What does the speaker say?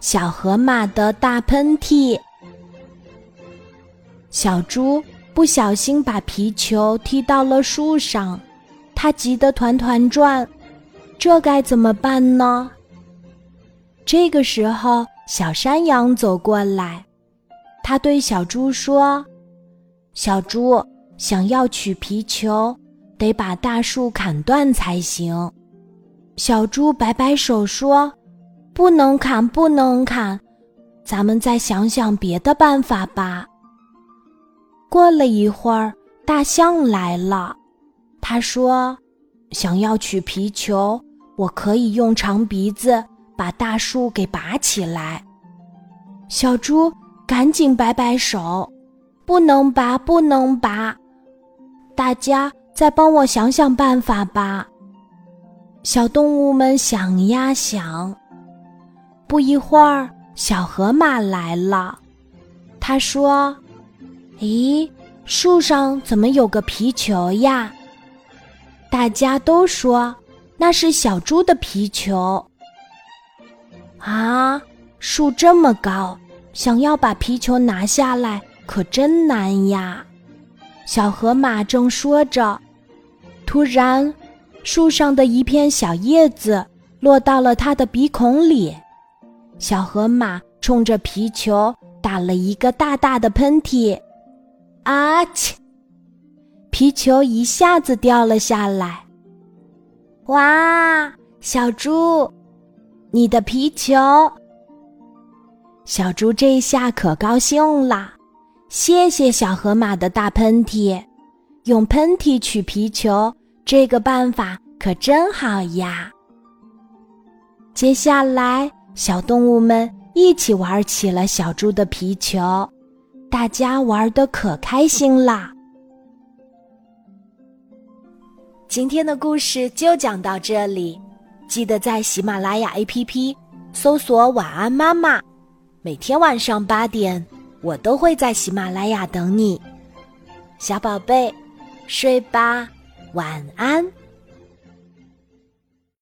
小河马的大喷嚏。小猪不小心把皮球踢到了树上，它急得团团转，这该怎么办呢？这个时候，小山羊走过来，他对小猪说：“小猪，想要取皮球，得把大树砍断才行。”小猪摆摆手说：“不能砍，不能砍，咱们再想想别的办法吧。”过了一会儿，大象来了。他说：“想要取皮球，我可以用长鼻子把大树给拔起来。”小猪赶紧摆摆手：“不能拔，不能拔！大家再帮我想想办法吧。”小动物们想呀想，不一会儿，小河马来了。他说：“咦，树上怎么有个皮球呀？”大家都说那是小猪的皮球。啊，树这么高，想要把皮球拿下来可真难呀！小河马正说着，突然。树上的一片小叶子落到了他的鼻孔里，小河马冲着皮球打了一个大大的喷嚏，啊切！皮球一下子掉了下来。哇，小猪，你的皮球！小猪这下可高兴了，谢谢小河马的大喷嚏，用喷嚏取皮球。这个办法可真好呀！接下来，小动物们一起玩起了小猪的皮球，大家玩的可开心啦。今天的故事就讲到这里，记得在喜马拉雅 APP 搜索“晚安妈妈”，每天晚上八点，我都会在喜马拉雅等你，小宝贝，睡吧。晚安。